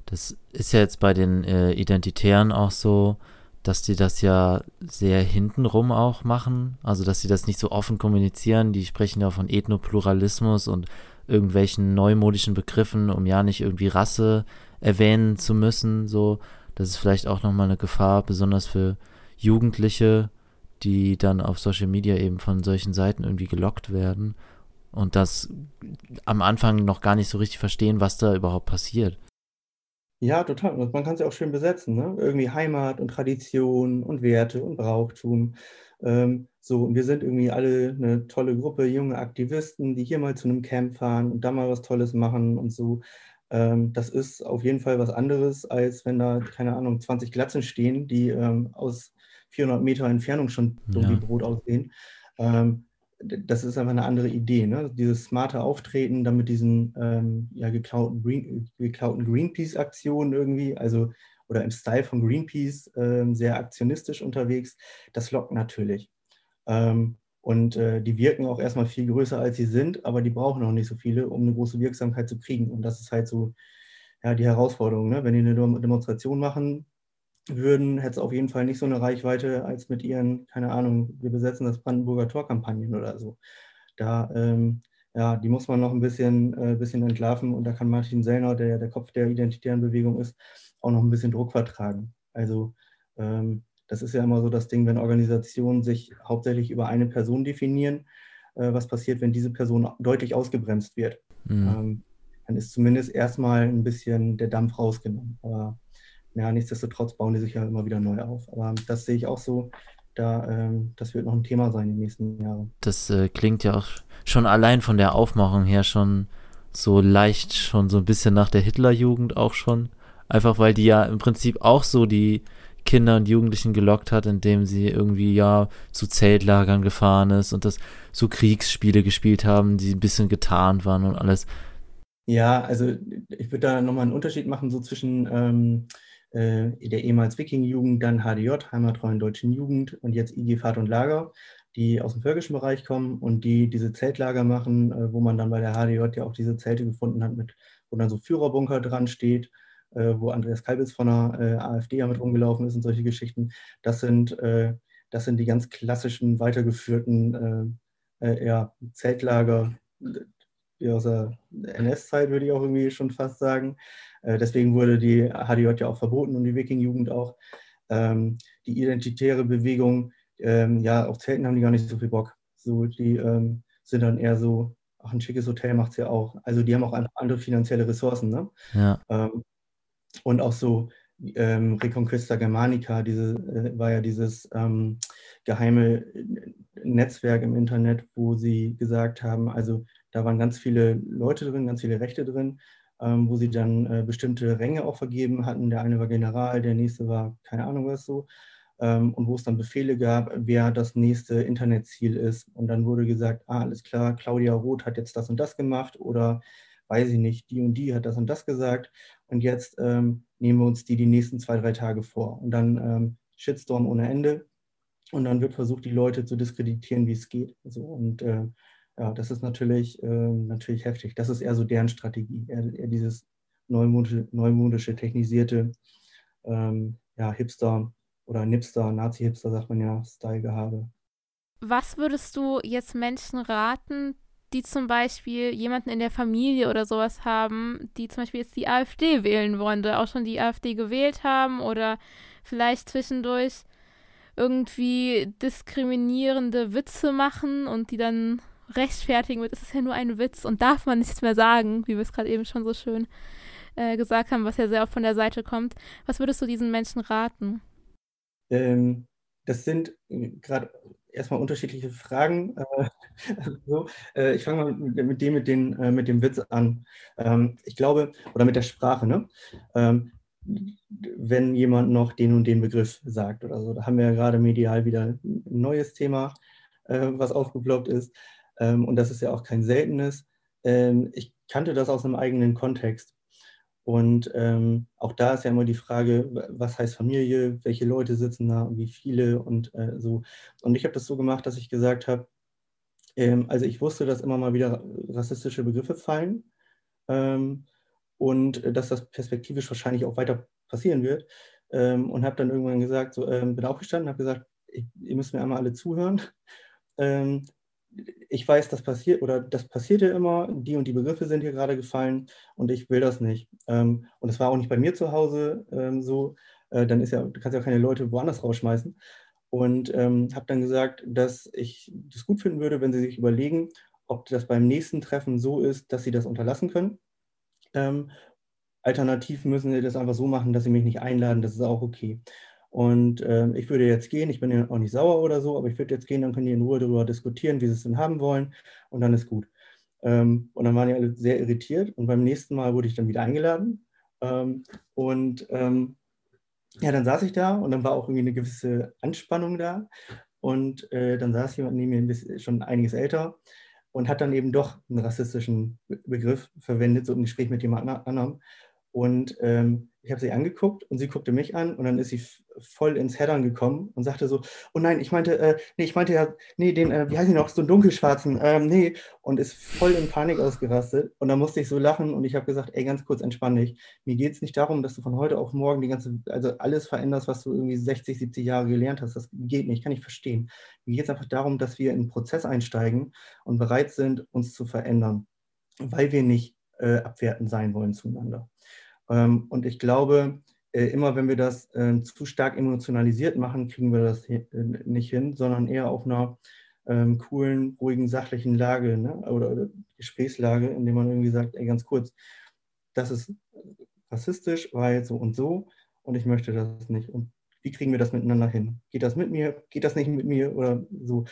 Das ist ja jetzt bei den äh, Identitären auch so, dass die das ja sehr hintenrum auch machen, also dass sie das nicht so offen kommunizieren. Die sprechen ja von Ethnopluralismus und irgendwelchen neumodischen Begriffen, um ja nicht irgendwie Rasse erwähnen zu müssen. So, das ist vielleicht auch nochmal eine Gefahr, besonders für Jugendliche, die dann auf Social Media eben von solchen Seiten irgendwie gelockt werden und das am Anfang noch gar nicht so richtig verstehen, was da überhaupt passiert. Ja, total. Und man kann es ja auch schön besetzen, ne? Irgendwie Heimat und Tradition und Werte und Brauchtum. Ähm, so, und wir sind irgendwie alle eine tolle Gruppe, junge Aktivisten, die hier mal zu einem Camp fahren und da mal was Tolles machen und so. Ähm, das ist auf jeden Fall was anderes, als wenn da, keine Ahnung, 20 Glatzen stehen, die ähm, aus 400 Meter Entfernung schon so ja. wie Brot aussehen. Ähm, das ist einfach eine andere Idee. Ne? Dieses smarte Auftreten, dann mit diesen ähm, ja, geklauten, Green, geklauten Greenpeace-Aktionen irgendwie, also oder im Style von Greenpeace ähm, sehr aktionistisch unterwegs, das lockt natürlich. Ähm, und äh, die wirken auch erstmal viel größer, als sie sind, aber die brauchen auch nicht so viele, um eine große Wirksamkeit zu kriegen. Und das ist halt so ja, die Herausforderung. Ne? Wenn die eine Demonstration machen, würden, hätte es auf jeden Fall nicht so eine Reichweite als mit ihren, keine Ahnung, wir besetzen das Brandenburger Tor-Kampagnen oder so. Da, ähm, ja, die muss man noch ein bisschen, äh, bisschen entlarven und da kann Martin Sellner, der der Kopf der identitären Bewegung ist, auch noch ein bisschen Druck vertragen. Also ähm, das ist ja immer so das Ding, wenn Organisationen sich hauptsächlich über eine Person definieren, äh, was passiert, wenn diese Person deutlich ausgebremst wird. Mhm. Ähm, dann ist zumindest erstmal ein bisschen der Dampf rausgenommen. Aber ja, nichtsdestotrotz bauen die sich ja immer wieder neu auf. Aber das sehe ich auch so. Da, ähm, das wird noch ein Thema sein in den nächsten Jahren. Das äh, klingt ja auch schon allein von der Aufmachung her schon so leicht, schon so ein bisschen nach der Hitlerjugend auch schon. Einfach weil die ja im Prinzip auch so die Kinder und Jugendlichen gelockt hat, indem sie irgendwie ja zu Zeltlagern gefahren ist und das so Kriegsspiele gespielt haben, die ein bisschen getarnt waren und alles. Ja, also ich würde da nochmal einen Unterschied machen, so zwischen ähm, äh, der ehemals Wiking-Jugend, dann HDJ, Heimatreuen Deutschen Jugend und jetzt IG Fahrt und Lager, die aus dem völkischen Bereich kommen und die diese Zeltlager machen, äh, wo man dann bei der HDJ ja auch diese Zelte gefunden hat, mit, wo dann so Führerbunker dran steht, äh, wo Andreas Kalbitz von der AfD ja mit rumgelaufen ist und solche Geschichten. Das sind, das sind die ganz klassischen, weitergeführten ja, Zeltlager, aus der NS-Zeit, würde ich auch irgendwie schon fast sagen. Äh, deswegen wurde die HDJ ja auch verboten und die Wiking-Jugend auch. Ähm, die identitäre Bewegung, ähm, ja, auf Zelten haben die gar nicht so viel Bock. So, die ähm, sind dann eher so, ach, ein schickes Hotel macht es ja auch. Also die haben auch andere finanzielle Ressourcen. Ne? Ja. Und auch so ähm, Reconquista Germanica, diese, äh, war ja dieses ähm, geheime Netzwerk im Internet, wo sie gesagt haben, also da waren ganz viele Leute drin, ganz viele Rechte drin, wo sie dann äh, bestimmte Ränge auch vergeben hatten. Der eine war General, der nächste war keine Ahnung was so. Ähm, und wo es dann Befehle gab, wer das nächste Internetziel ist. Und dann wurde gesagt, ah, alles klar, Claudia Roth hat jetzt das und das gemacht oder weiß ich nicht, die und die hat das und das gesagt. Und jetzt ähm, nehmen wir uns die die nächsten zwei, drei Tage vor. Und dann ähm, Shitstorm ohne Ende. Und dann wird versucht, die Leute zu diskreditieren, wie es geht. So, und äh, ja, das ist natürlich, äh, natürlich heftig. Das ist eher so deren Strategie, eher, eher dieses neumodische, neumodische technisierte ähm, ja, Hipster oder Nipster, Nazi-Hipster, sagt man ja, Style-Gehabe. Was würdest du jetzt Menschen raten, die zum Beispiel jemanden in der Familie oder sowas haben, die zum Beispiel jetzt die AfD wählen wollen oder auch schon die AfD gewählt haben oder vielleicht zwischendurch irgendwie diskriminierende Witze machen und die dann rechtfertigen wird, es ist ja nur ein Witz und darf man nichts mehr sagen, wie wir es gerade eben schon so schön äh, gesagt haben, was ja sehr oft von der Seite kommt. Was würdest du diesen Menschen raten? Ähm, das sind äh, gerade erstmal unterschiedliche Fragen. Äh, so, äh, ich fange mal mit dem, mit, den, äh, mit dem Witz an. Ähm, ich glaube, oder mit der Sprache, ne? Ähm, wenn jemand noch den und den Begriff sagt oder so. Da haben wir ja gerade medial wieder ein neues Thema, äh, was aufgeploppt ist. Ähm, und das ist ja auch kein seltenes. Ähm, ich kannte das aus einem eigenen Kontext. Und ähm, auch da ist ja immer die Frage, was heißt Familie, welche Leute sitzen da und wie viele und äh, so. Und ich habe das so gemacht, dass ich gesagt habe, also ich wusste, dass immer mal wieder rassistische Begriffe fallen und dass das perspektivisch wahrscheinlich auch weiter passieren wird. und habe dann irgendwann gesagt, so, bin aufgestanden, habe gesagt, ihr müsst mir einmal alle zuhören. Ähm, ich weiß, das passiert oder das passiert ja immer, die und die Begriffe sind hier gerade gefallen und ich will das nicht. Ähm, und es war auch nicht bei mir zu Hause ähm, so, äh, dann ist ja, du kannst ja keine Leute woanders rausschmeißen. Und ähm, habe dann gesagt, dass ich das gut finden würde, wenn sie sich überlegen, ob das beim nächsten Treffen so ist, dass sie das unterlassen können. Ähm, alternativ müssen sie das einfach so machen, dass sie mich nicht einladen, das ist auch okay. Und äh, ich würde jetzt gehen, ich bin ja auch nicht sauer oder so, aber ich würde jetzt gehen, dann können die in Ruhe darüber diskutieren, wie sie es denn haben wollen und dann ist gut. Ähm, und dann waren die alle sehr irritiert und beim nächsten Mal wurde ich dann wieder eingeladen. Ähm, und ähm, ja, dann saß ich da und dann war auch irgendwie eine gewisse Anspannung da. Und äh, dann saß jemand neben mir, ein bisschen, schon einiges älter, und hat dann eben doch einen rassistischen Begriff verwendet, so im Gespräch mit jemand anderem. Und ähm, ich habe sie angeguckt und sie guckte mich an und dann ist sie voll ins Heddern gekommen und sagte so, oh nein, ich meinte, äh, nee, ich meinte ja, nee, den, äh, wie heißt ich noch, so einen dunkelschwarzen, ähm, nee, und ist voll in Panik ausgerastet und dann musste ich so lachen und ich habe gesagt, ey, ganz kurz, entspann dich. Mir geht es nicht darum, dass du von heute auf morgen die ganze, also alles veränderst, was du irgendwie 60, 70 Jahre gelernt hast, das geht nicht, kann ich verstehen. Mir geht es einfach darum, dass wir in einen Prozess einsteigen und bereit sind, uns zu verändern, weil wir nicht äh, abwertend sein wollen zueinander. Ähm, und ich glaube, äh, immer wenn wir das ähm, zu stark emotionalisiert machen, kriegen wir das äh, nicht hin, sondern eher auf einer ähm, coolen, ruhigen, sachlichen Lage ne? oder, oder Gesprächslage, in der man irgendwie sagt, ey, ganz kurz, das ist rassistisch, weil so und so und ich möchte das nicht. Und wie kriegen wir das miteinander hin? Geht das mit mir? Geht das nicht mit mir? Oder so,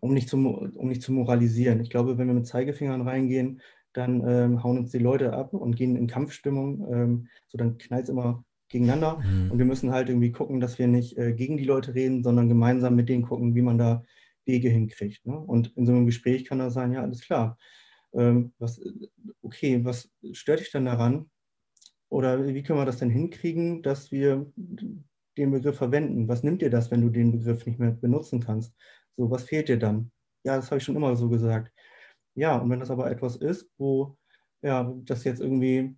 um, nicht zu, um nicht zu moralisieren. Ich glaube, wenn wir mit Zeigefingern reingehen, dann ähm, hauen uns die Leute ab und gehen in Kampfstimmung. Ähm, so dann knallt es immer gegeneinander. Mhm. Und wir müssen halt irgendwie gucken, dass wir nicht äh, gegen die Leute reden, sondern gemeinsam mit denen gucken, wie man da Wege hinkriegt. Ne? Und in so einem Gespräch kann das sein, ja, alles klar. Ähm, was, okay, was stört dich denn daran? Oder wie können wir das denn hinkriegen, dass wir den Begriff verwenden? Was nimmt dir das, wenn du den Begriff nicht mehr benutzen kannst? So, was fehlt dir dann? Ja, das habe ich schon immer so gesagt. Ja, und wenn das aber etwas ist, wo ja, dass jetzt irgendwie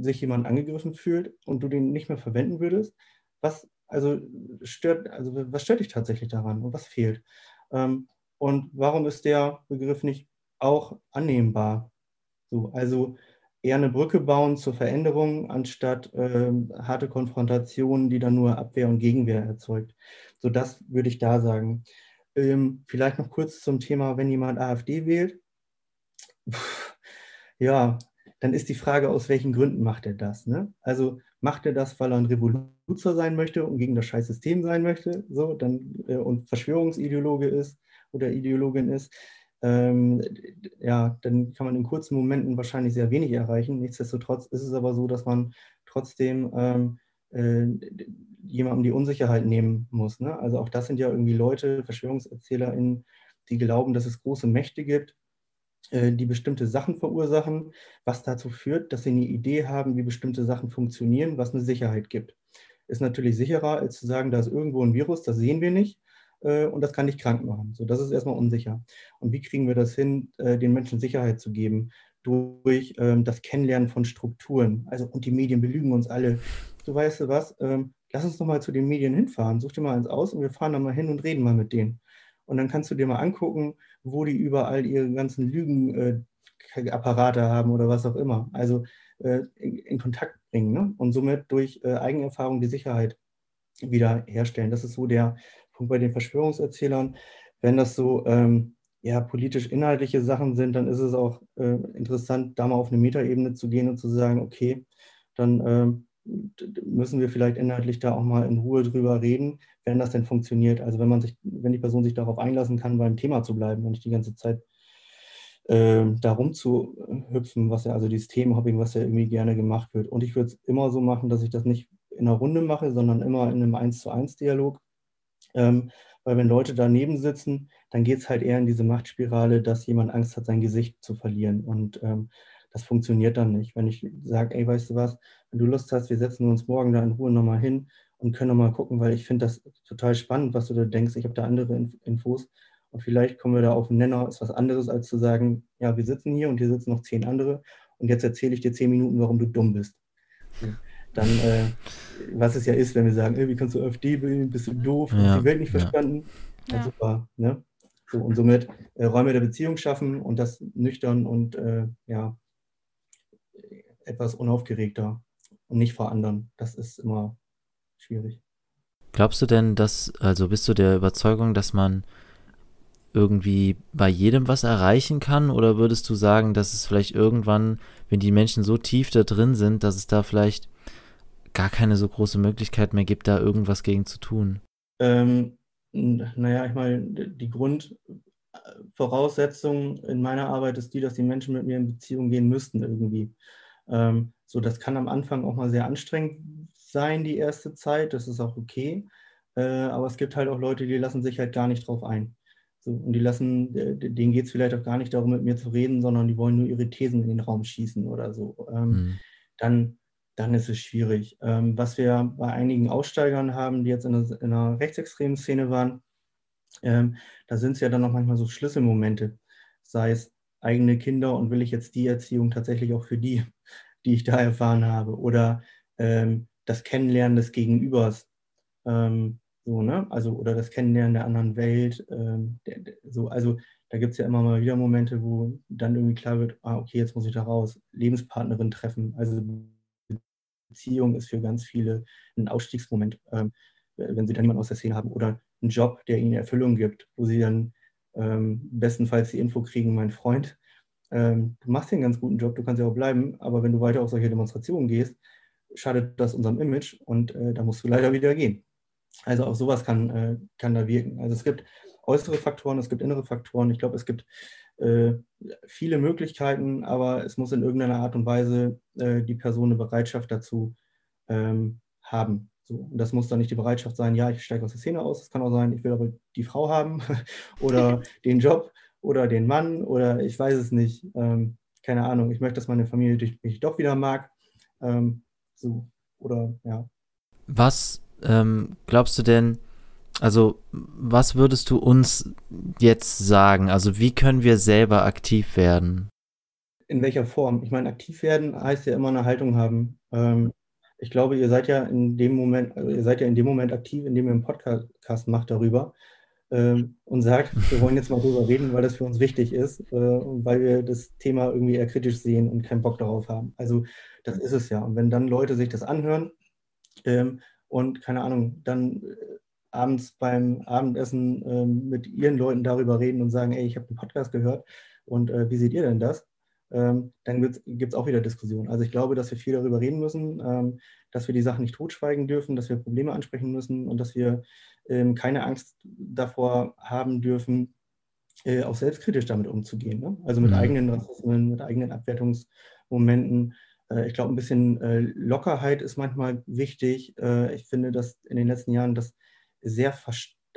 sich jemand angegriffen fühlt und du den nicht mehr verwenden würdest, was also stört, also was stört dich tatsächlich daran und was fehlt? Ähm, und warum ist der Begriff nicht auch annehmbar? So, also eher eine Brücke bauen zur Veränderung, anstatt ähm, harte Konfrontationen, die dann nur Abwehr und Gegenwehr erzeugt. So, das würde ich da sagen. Ähm, vielleicht noch kurz zum Thema, wenn jemand AfD wählt ja, dann ist die Frage, aus welchen Gründen macht er das? Ne? Also macht er das, weil er ein Revoluzer sein möchte und gegen das Scheißsystem sein möchte, so, dann, äh, und Verschwörungsideologe ist oder Ideologin ist, ähm, ja, dann kann man in kurzen Momenten wahrscheinlich sehr wenig erreichen. Nichtsdestotrotz ist es aber so, dass man trotzdem ähm, äh, jemandem die Unsicherheit nehmen muss. Ne? Also auch das sind ja irgendwie Leute, VerschwörungserzählerInnen, die glauben, dass es große Mächte gibt, die bestimmte Sachen verursachen, was dazu führt, dass sie eine Idee haben, wie bestimmte Sachen funktionieren, was eine Sicherheit gibt. Ist natürlich sicherer, als zu sagen, da ist irgendwo ein Virus, das sehen wir nicht äh, und das kann dich krank machen. So, das ist erstmal unsicher. Und wie kriegen wir das hin, äh, den Menschen Sicherheit zu geben? Durch ähm, das Kennenlernen von Strukturen. Also, und die Medien belügen uns alle. Du weißt du was, ähm, lass uns doch mal zu den Medien hinfahren. Such dir mal eins aus und wir fahren da mal hin und reden mal mit denen. Und dann kannst du dir mal angucken, wo die überall ihre ganzen Lügenapparate äh, haben oder was auch immer. Also äh, in, in, Kontakt bringen ne? und somit durch äh, Eigenerfahrung die Sicherheit wieder herstellen. Das ist so der Punkt bei den Verschwörungserzählern. Wenn das so ähm, ja, politisch-inhaltliche Sachen sind, dann ist es auch äh, interessant, da mal auf eine Metaebene zu gehen und zu sagen, okay, dann ähm, müssen wir vielleicht inhaltlich da auch mal in Ruhe drüber reden, wenn das denn funktioniert. Also wenn man sich, wenn die Person sich darauf einlassen kann, beim Thema zu bleiben und nicht die ganze Zeit äh, da rumzuhüpfen, was ja, also dieses Themenhopping, was ja irgendwie gerne gemacht wird. Und ich würde es immer so machen, dass ich das nicht in einer Runde mache, sondern immer in einem 1 zu 1 Dialog. Ähm, weil wenn Leute daneben sitzen, dann geht es halt eher in diese Machtspirale, dass jemand Angst hat, sein Gesicht zu verlieren. Und ähm, das funktioniert dann nicht. Wenn ich sage, ey, weißt du was, wenn du Lust hast, wir setzen uns morgen da in Ruhe nochmal hin und können nochmal gucken, weil ich finde das total spannend, was du da denkst. Ich habe da andere Infos und vielleicht kommen wir da auf einen Nenner, ist was anderes, als zu sagen, ja, wir sitzen hier und hier sitzen noch zehn andere und jetzt erzähle ich dir zehn Minuten, warum du dumm bist. dann, äh, was es ja ist, wenn wir sagen, wie kannst du AfD wählen, bist du doof, Ja, hast die Welt nicht ja. verstanden. Ja. Ja. super, ne? So, und somit äh, Räume der Beziehung schaffen und das nüchtern und äh, ja, etwas unaufgeregter und nicht vor anderen. Das ist immer schwierig. Glaubst du denn, dass, also bist du der Überzeugung, dass man irgendwie bei jedem was erreichen kann? Oder würdest du sagen, dass es vielleicht irgendwann, wenn die Menschen so tief da drin sind, dass es da vielleicht gar keine so große Möglichkeit mehr gibt, da irgendwas gegen zu tun? Ähm, naja, ich meine, die Grundvoraussetzung in meiner Arbeit ist die, dass die Menschen mit mir in Beziehung gehen müssten irgendwie. Ähm, so, das kann am Anfang auch mal sehr anstrengend sein, die erste Zeit, das ist auch okay. Äh, aber es gibt halt auch Leute, die lassen sich halt gar nicht drauf ein. So, und die lassen, äh, denen geht es vielleicht auch gar nicht darum, mit mir zu reden, sondern die wollen nur ihre Thesen in den Raum schießen oder so. Ähm, Hm. dann, dann ist es schwierig. Ähm, was wir bei einigen Aussteigern haben, die jetzt in einer, in einer rechtsextremen Szene waren, ähm, da sind es ja dann noch manchmal so Schlüsselmomente, sei es eigene Kinder und will ich jetzt die Erziehung tatsächlich auch für die, die ich da erfahren habe, oder ähm, das Kennenlernen des Gegenübers, ähm, so, ne? Also, oder das Kennenlernen der anderen Welt, ähm, der, der, so, also da gibt es ja immer mal wieder Momente, wo dann irgendwie klar wird, ah, okay, jetzt muss ich da raus, Lebenspartnerin treffen. Also Beziehung ist für ganz viele ein Ausstiegsmoment, ähm, wenn sie dann jemanden aus der Szene haben oder einen Job, der ihnen Erfüllung gibt, wo sie dann ähm, bestenfalls die Info kriegen, mein Freund, ähm, du machst hier einen ganz guten Job, du kannst ja auch bleiben, aber wenn du weiter auf solche Demonstrationen gehst, schadet das unserem Image und äh, da musst du leider wieder gehen. Also auch sowas kann, äh, kann da wirken. Also es gibt äußere Faktoren, es gibt innere Faktoren. Ich glaube, es gibt äh, viele Möglichkeiten, aber es muss in irgendeiner Art und Weise äh, die Person eine Bereitschaft dazu ähm, haben. So, und das muss dann nicht die Bereitschaft sein, ja, ich steige aus der Szene aus. Es kann auch sein, ich will aber die Frau haben oder den Job oder den Mann oder ich weiß es nicht. Ähm, keine Ahnung. Ich möchte, dass meine Familie mich doch wieder mag. Ähm, so, oder ja. Was ähm, glaubst du denn, also was würdest du uns jetzt sagen? Also wie können wir selber aktiv werden? In welcher Form? Ich meine, aktiv werden heißt ja immer eine Haltung haben. Ähm, ich glaube, ihr seid ja in dem Moment, also ihr seid ja in dem Moment aktiv, indem ihr einen Podcast macht darüber ähm, und sagt, wir wollen jetzt mal drüber reden, weil das für uns wichtig ist äh, und weil wir das Thema irgendwie eher kritisch sehen und keinen Bock darauf haben. Also das ist es ja. Und wenn dann Leute sich das anhören ähm, und keine Ahnung, dann äh, abends beim Abendessen ähm, mit ihren Leuten darüber reden und sagen, ey, ich habe einen Podcast gehört und äh, wie seht ihr denn das? Ähm, dann gibt es auch wieder Diskussionen. Also ich glaube, dass wir viel darüber reden müssen, ähm, dass wir die Sachen nicht totschweigen dürfen, dass wir Probleme ansprechen müssen und dass wir ähm, keine Angst davor haben dürfen, äh, auch selbstkritisch damit umzugehen. Ne? Also mit Mhm. eigenen Rassismen, mit eigenen Abwertungsmomenten. Äh, ich glaube, ein bisschen äh, Lockerheit ist manchmal wichtig. Äh, ich finde, dass in den letzten Jahren das sehr,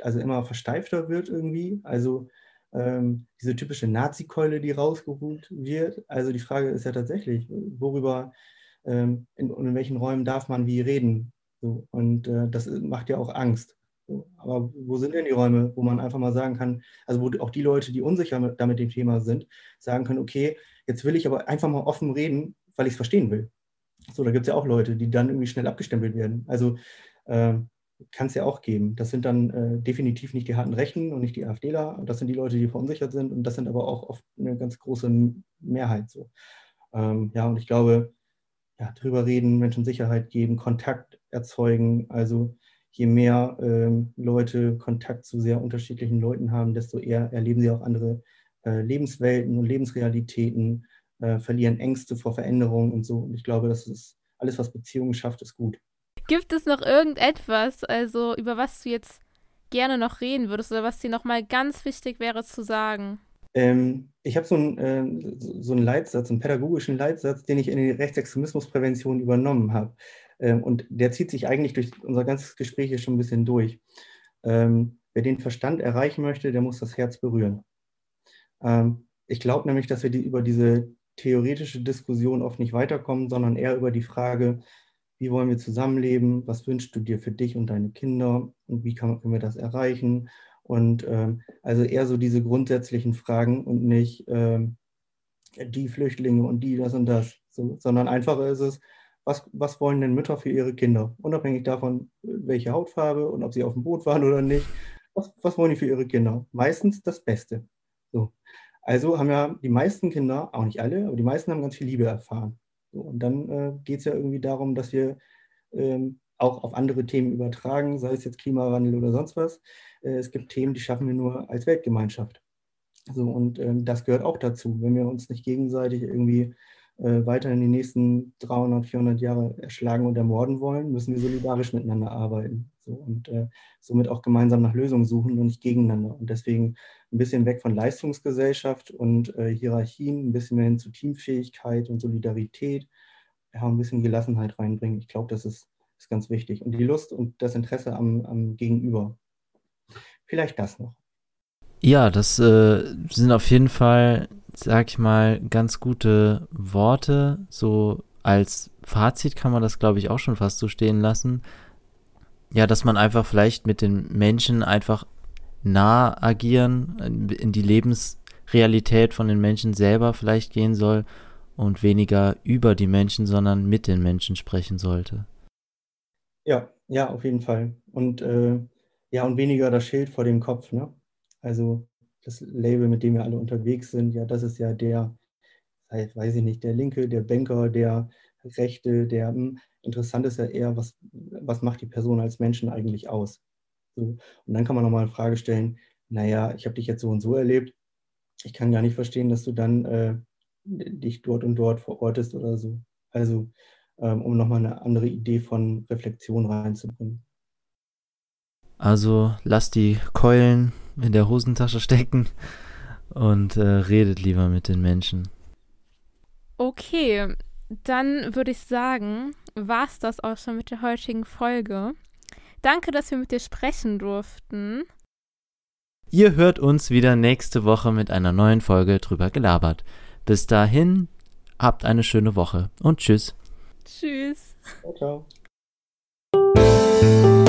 also immer versteifter wird irgendwie. Also ähm, diese typische Nazi-Keule, die rausgeholt wird. Also die Frage ist ja tatsächlich, worüber ähm, in, und in welchen Räumen darf man wie reden? So, und äh, das macht ja auch Angst. So, aber wo sind denn die Räume, wo man einfach mal sagen kann, also wo auch die Leute, die unsicher mit, damit dem Thema sind, sagen können, okay, jetzt will ich aber einfach mal offen reden, weil ich es verstehen will. So, da gibt es ja auch Leute, die dann irgendwie schnell abgestempelt werden. Also ähm, kann es ja auch geben. Das sind dann äh, definitiv nicht die harten Rechten und nicht die AfDler. Das sind die Leute, die verunsichert sind und das sind aber auch oft eine ganz große Mehrheit. So. Ähm, ja, und ich glaube, ja, drüber reden, Menschen Sicherheit geben, Kontakt erzeugen. Also je mehr ähm, Leute Kontakt zu sehr unterschiedlichen Leuten haben, desto eher erleben sie auch andere äh, Lebenswelten und Lebensrealitäten, äh, verlieren Ängste vor Veränderungen und so. Und ich glaube, das ist alles, was Beziehungen schafft, ist gut. Gibt es noch irgendetwas, also über was du jetzt gerne noch reden würdest oder was dir nochmal ganz wichtig wäre zu sagen? Ähm, ich habe so, einen, äh, so einen Leitsatz, einen pädagogischen Leitsatz, den ich in die Rechtsextremismusprävention übernommen habe. Ähm, und der zieht sich eigentlich durch unser ganzes Gespräch hier schon ein bisschen durch. Ähm, wer den Verstand erreichen möchte, der muss das Herz berühren. Ähm, ich glaube nämlich, dass wir die, über diese theoretische Diskussion oft nicht weiterkommen, sondern eher über die Frage, wie wollen wir zusammenleben, was wünschst du dir für dich und deine Kinder und wie kann, können wir das erreichen? Und ähm, also eher so diese grundsätzlichen Fragen und nicht ähm, die Flüchtlinge und die das und das, so, sondern einfacher ist es, was, was wollen denn Mütter für ihre Kinder? Unabhängig davon, welche Hautfarbe und ob sie auf dem Boot waren oder nicht. Was, was wollen die für ihre Kinder? Meistens das Beste. So. Also haben ja die meisten Kinder, auch nicht alle, aber die meisten haben ganz viel Liebe erfahren. So, und dann äh, geht es ja irgendwie darum, dass wir ähm, auch auf andere Themen übertragen, sei es jetzt Klimawandel oder sonst was. Äh, es gibt Themen, die schaffen wir nur als Weltgemeinschaft. So, und ähm, das gehört auch dazu. Wenn wir uns nicht gegenseitig irgendwie äh, weiter in die nächsten 300, 400 Jahre erschlagen und ermorden wollen, müssen wir solidarisch miteinander arbeiten. So, und äh, somit auch gemeinsam nach Lösungen suchen und nicht gegeneinander. Und deswegen ein bisschen weg von Leistungsgesellschaft und äh, Hierarchien, ein bisschen mehr hin zu Teamfähigkeit und Solidarität, ja, ein bisschen Gelassenheit reinbringen. Ich glaube, das ist, ist ganz wichtig. Und die Lust und das Interesse am, am Gegenüber. Vielleicht das noch. Ja, das äh, sind auf jeden Fall, sag ich mal, ganz gute Worte. So als Fazit kann man das, glaube ich, auch schon fast so stehen lassen. Ja, dass man einfach vielleicht mit den Menschen einfach nah agieren, in die Lebensrealität von den Menschen selber vielleicht gehen soll und weniger über die Menschen, sondern mit den Menschen sprechen sollte. Ja, ja, auf jeden Fall. Und äh, ja, und weniger das Schild vor dem Kopf, ne? Also das Label, mit dem wir alle unterwegs sind, ja, das ist ja der, weiß ich nicht, der Linke, der Banker, der Rechte, der, hm, interessant ist ja eher, was, was macht die Person als Menschen eigentlich aus? So. Und dann kann man nochmal eine Frage stellen, naja, ich habe dich jetzt so und so erlebt, ich kann gar nicht verstehen, dass du dann äh, dich dort und dort verortest oder so. Also, ähm, um nochmal eine andere Idee von Reflexion reinzubringen. Also lasst die Keulen in der Hosentasche stecken und äh, redet lieber mit den Menschen. Okay, dann würde ich sagen, war es das auch schon mit der heutigen Folge. Danke, dass wir mit dir sprechen durften. Ihr hört uns wieder nächste Woche mit einer neuen Folge drüber gelabert. Bis dahin, habt eine schöne Woche und tschüss. Tschüss. Ciao. ciao.